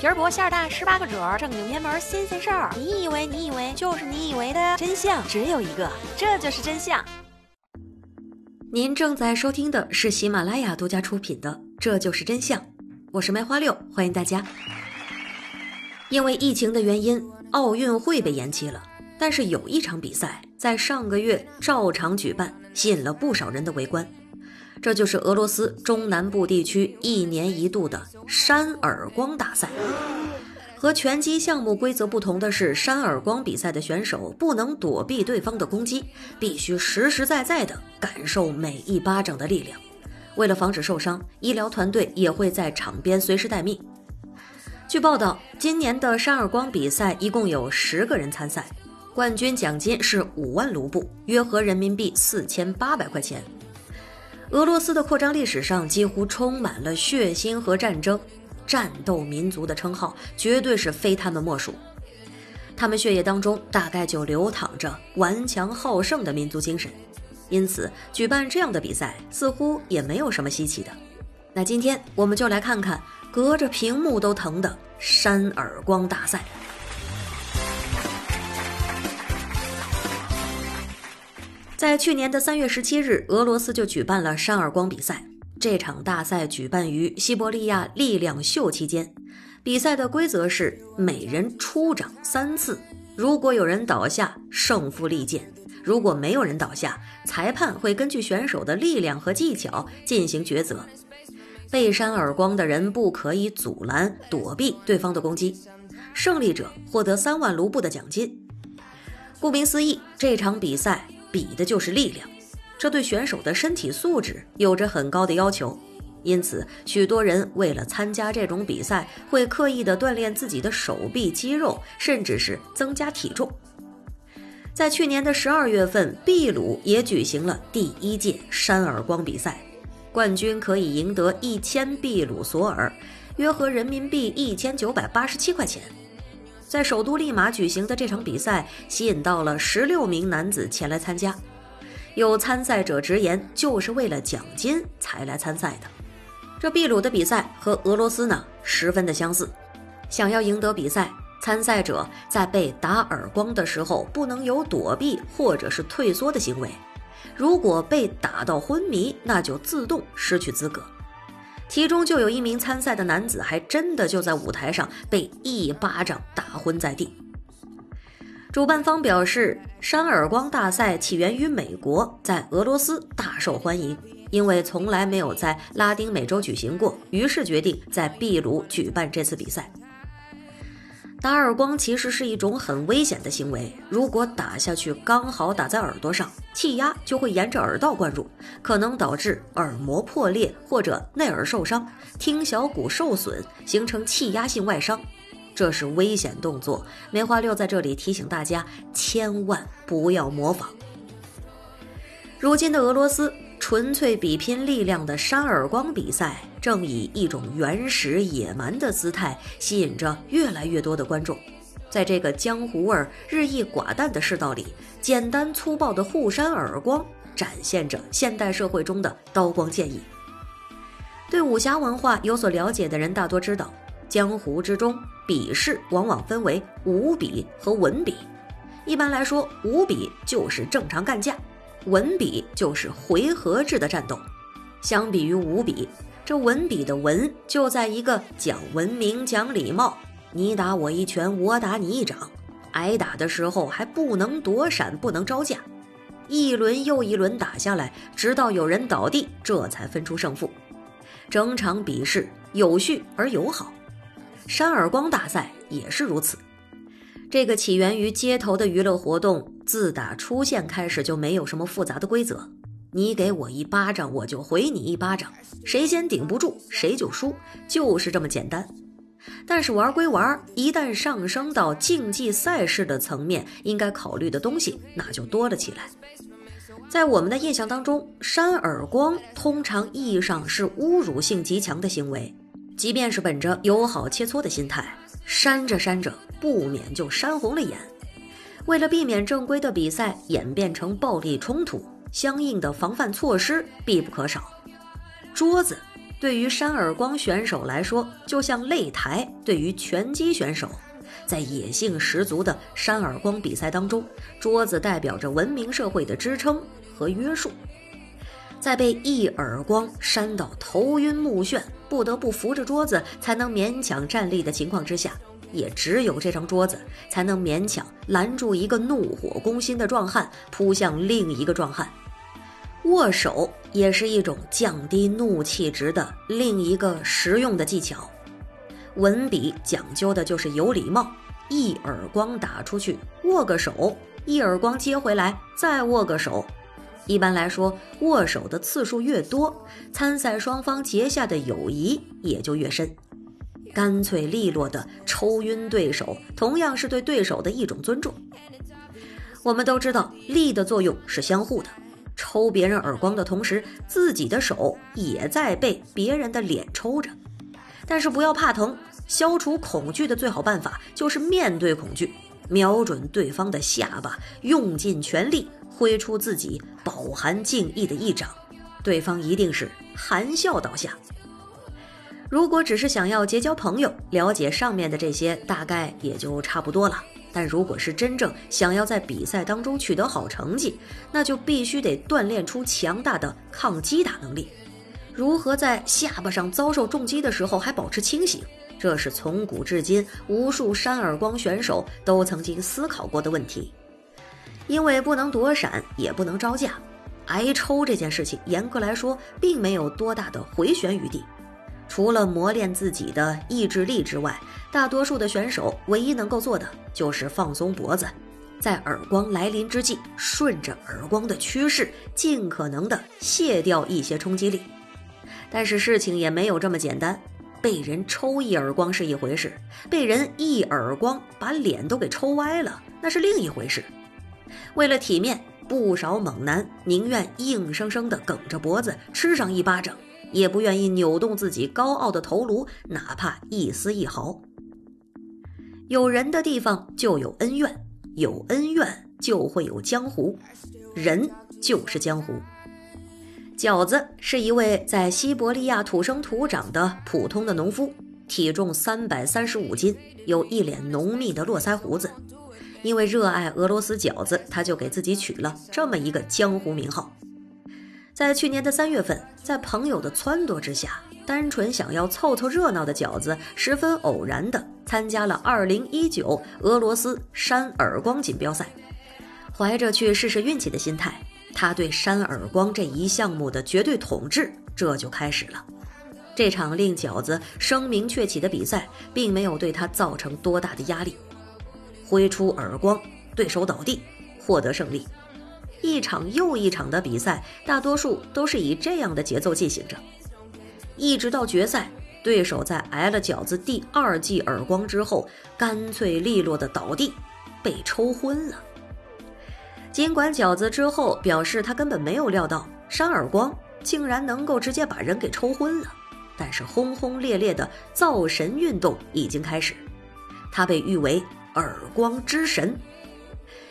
皮儿薄馅儿大，十八个褶儿，正经偏门新鲜事儿。你以为你以为就是你以为的真相只有一个，这就是真相。您正在收听的是喜马拉雅独家出品的《这就是真相》，我是梅花六，欢迎大家。因为疫情的原因，奥运会被延期了，但是有一场比赛在上个月照常举办，吸引了不少人的围观。这就是俄罗斯中南部地区一年一度的扇耳光大赛。和拳击项目规则不同的是，扇耳光比赛的选手不能躲避对方的攻击，必须实实在在地感受每一巴掌的力量。为了防止受伤，医疗团队也会在场边随时待命。据报道，今年的扇耳光比赛一共有十个人参赛，冠军奖金是五万卢布，约合人民币四千八百块钱。俄罗斯的扩张历史上几乎充满了血腥和战争，战斗民族的称号绝对是非他们莫属。他们血液当中大概就流淌着顽强好胜的民族精神，因此举办这样的比赛似乎也没有什么稀奇的。那今天我们就来看看隔着屏幕都疼的扇耳光大赛。在去年的三月十七日，俄罗斯就举办了扇耳光比赛。这场大赛举办于西伯利亚力量秀期间。比赛的规则是每人出掌三次，如果有人倒下，胜负立见；如果没有人倒下，裁判会根据选手的力量和技巧进行抉择。被扇耳光的人不可以阻拦、躲避对方的攻击，胜利者获得三万卢布的奖金。顾名思义，这场比赛。比的就是力量，这对选手的身体素质有着很高的要求，因此许多人为了参加这种比赛，会刻意的锻炼自己的手臂肌肉，甚至是增加体重。在去年的十二月份，秘鲁也举行了第一届扇耳光比赛，冠军可以赢得一千秘鲁索尔，约合人民币一千九百八十七块钱。在首都利马举行的这场比赛，吸引到了十六名男子前来参加。有参赛者直言，就是为了奖金才来参赛的。这秘鲁的比赛和俄罗斯呢，十分的相似。想要赢得比赛，参赛者在被打耳光的时候，不能有躲避或者是退缩的行为。如果被打到昏迷，那就自动失去资格。其中就有一名参赛的男子，还真的就在舞台上被一巴掌打昏在地。主办方表示，扇耳光大赛起源于美国，在俄罗斯大受欢迎，因为从来没有在拉丁美洲举行过，于是决定在秘鲁举办这次比赛。打耳光其实是一种很危险的行为，如果打下去刚好打在耳朵上，气压就会沿着耳道灌入，可能导致耳膜破裂或者内耳受伤、听小骨受损，形成气压性外伤，这是危险动作。梅花六在这里提醒大家，千万不要模仿。如今的俄罗斯。纯粹比拼力量的扇耳光比赛，正以一种原始野蛮的姿态吸引着越来越多的观众。在这个江湖味日益寡淡的世道里，简单粗暴的互扇耳光，展现着现代社会中的刀光剑影。对武侠文化有所了解的人大多知道，江湖之中比试往往分为武比和文比。一般来说，武比就是正常干架。文笔就是回合制的战斗，相比于武比，这文笔的文就在一个讲文明、讲礼貌。你打我一拳，我打你一掌，挨打的时候还不能躲闪，不能招架，一轮又一轮打下来，直到有人倒地，这才分出胜负。整场比试有序而友好，扇耳光大赛也是如此。这个起源于街头的娱乐活动，自打出现开始就没有什么复杂的规则。你给我一巴掌，我就回你一巴掌，谁先顶不住谁就输，就是这么简单。但是玩归玩，一旦上升到竞技赛事的层面，应该考虑的东西那就多了起来。在我们的印象当中，扇耳光通常意义上是侮辱性极强的行为，即便是本着友好切磋的心态。扇着扇着，不免就扇红了眼。为了避免正规的比赛演变成暴力冲突，相应的防范措施必不可少。桌子对于扇耳光选手来说，就像擂台对于拳击选手。在野性十足的扇耳光比赛当中，桌子代表着文明社会的支撑和约束。在被一耳光扇到头晕目眩，不得不扶着桌子才能勉强站立的情况之下，也只有这张桌子才能勉强拦住一个怒火攻心的壮汉扑向另一个壮汉。握手也是一种降低怒气值的另一个实用的技巧。文笔讲究的就是有礼貌，一耳光打出去，握个手，一耳光接回来，再握个手。一般来说，握手的次数越多，参赛双方结下的友谊也就越深。干脆利落的抽晕对手，同样是对对手的一种尊重。我们都知道，力的作用是相互的，抽别人耳光的同时，自己的手也在被别人的脸抽着。但是不要怕疼。消除恐惧的最好办法就是面对恐惧，瞄准对方的下巴，用尽全力挥出自己饱含敬意的一掌，对方一定是含笑倒下。如果只是想要结交朋友，了解上面的这些大概也就差不多了。但如果是真正想要在比赛当中取得好成绩，那就必须得锻炼出强大的抗击打能力。如何在下巴上遭受重击的时候还保持清醒？这是从古至今无数扇耳光选手都曾经思考过的问题，因为不能躲闪，也不能招架，挨抽这件事情严格来说并没有多大的回旋余地。除了磨练自己的意志力之外，大多数的选手唯一能够做的就是放松脖子，在耳光来临之际，顺着耳光的趋势，尽可能的卸掉一些冲击力。但是事情也没有这么简单。被人抽一耳光是一回事，被人一耳光把脸都给抽歪了，那是另一回事。为了体面，不少猛男宁愿硬生生的梗着脖子吃上一巴掌，也不愿意扭动自己高傲的头颅，哪怕一丝一毫。有人的地方就有恩怨，有恩怨就会有江湖，人就是江湖。饺子是一位在西伯利亚土生土长的普通的农夫，体重三百三十五斤，有一脸浓密的络腮胡子。因为热爱俄罗斯饺子，他就给自己取了这么一个江湖名号。在去年的三月份，在朋友的撺掇之下，单纯想要凑凑热闹的饺子，十分偶然的参加了二零一九俄罗斯扇耳光锦标赛，怀着去试试运气的心态。他对扇耳光这一项目的绝对统治这就开始了。这场令饺子声名鹊起的比赛，并没有对他造成多大的压力。挥出耳光，对手倒地，获得胜利。一场又一场的比赛，大多数都是以这样的节奏进行着，一直到决赛，对手在挨了饺子第二记耳光之后，干脆利落的倒地，被抽昏了。尽管饺子之后表示他根本没有料到扇耳光竟然能够直接把人给抽昏了，但是轰轰烈烈的造神运动已经开始，他被誉为耳光之神。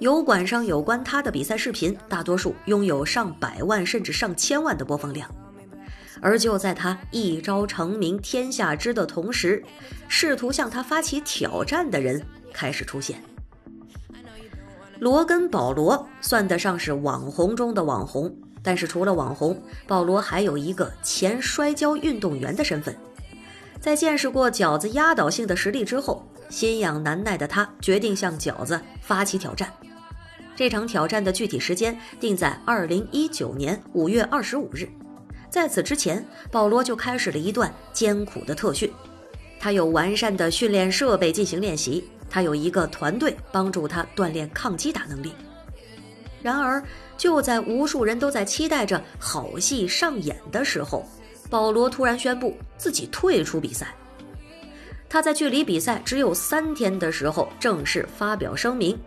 油管上有关他的比赛视频，大多数拥有上百万甚至上千万的播放量。而就在他一朝成名天下知的同时，试图向他发起挑战的人开始出现。罗根·保罗算得上是网红中的网红，但是除了网红，保罗还有一个前摔跤运动员的身份。在见识过饺子压倒性的实力之后，心痒难耐的他决定向饺子发起挑战。这场挑战的具体时间定在二零一九年五月二十五日。在此之前，保罗就开始了一段艰苦的特训，他有完善的训练设备进行练习。他有一个团队帮助他锻炼抗击打能力。然而，就在无数人都在期待着好戏上演的时候，保罗突然宣布自己退出比赛。他在距离比赛只有三天的时候正式发表声明：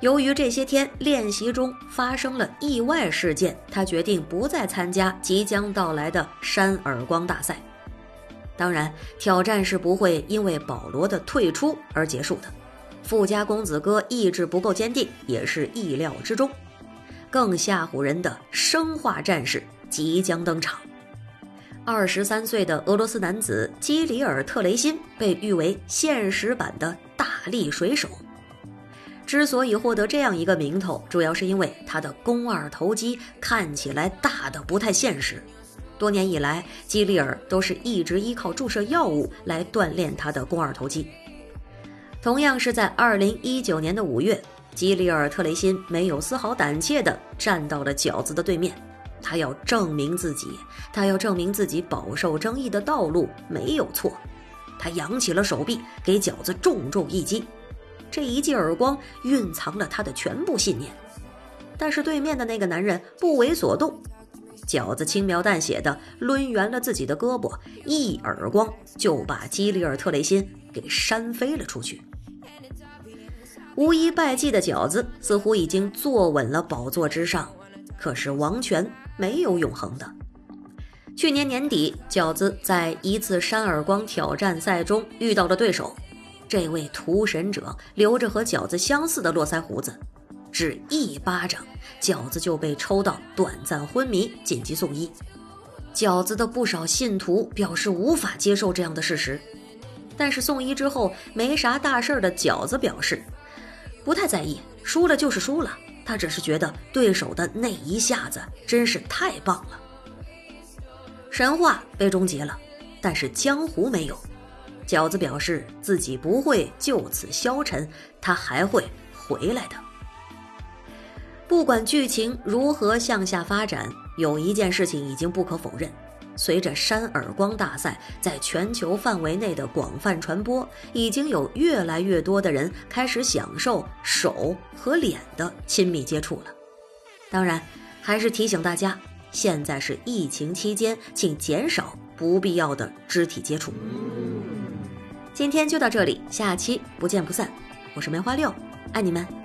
由于这些天练习中发生了意外事件，他决定不再参加即将到来的扇耳光大赛。当然，挑战是不会因为保罗的退出而结束的。富家公子哥意志不够坚定，也是意料之中。更吓唬人的生化战士即将登场。二十三岁的俄罗斯男子基里尔特雷辛被誉为现实版的大力水手。之所以获得这样一个名头，主要是因为他的肱二头肌看起来大的不太现实。多年以来，基里尔都是一直依靠注射药物来锻炼他的肱二头肌。同样是在二零一九年的五月，基里尔特雷辛没有丝毫胆怯地站到了饺子的对面，他要证明自己，他要证明自己饱受争议的道路没有错。他扬起了手臂，给饺子重重一击。这一记耳光蕴藏了他的全部信念，但是对面的那个男人不为所动，饺子轻描淡写的抡圆了自己的胳膊，一耳光就把基里尔特雷辛给扇飞了出去。无一败绩的饺子似乎已经坐稳了宝座之上，可是王权没有永恒的。去年年底，饺子在一次扇耳光挑战赛中遇到了对手。这位屠神者留着和饺子相似的络腮胡子，只一巴掌，饺子就被抽到短暂昏迷，紧急送医。饺子的不少信徒表示无法接受这样的事实，但是送医之后没啥大事儿的饺子表示，不太在意，输了就是输了，他只是觉得对手的那一下子真是太棒了。神话被终结了，但是江湖没有。饺子表示自己不会就此消沉，他还会回来的。不管剧情如何向下发展，有一件事情已经不可否认：随着扇耳光大赛在全球范围内的广泛传播，已经有越来越多的人开始享受手和脸的亲密接触了。当然，还是提醒大家，现在是疫情期间，请减少不必要的肢体接触。今天就到这里，下期不见不散。我是梅花六，爱你们。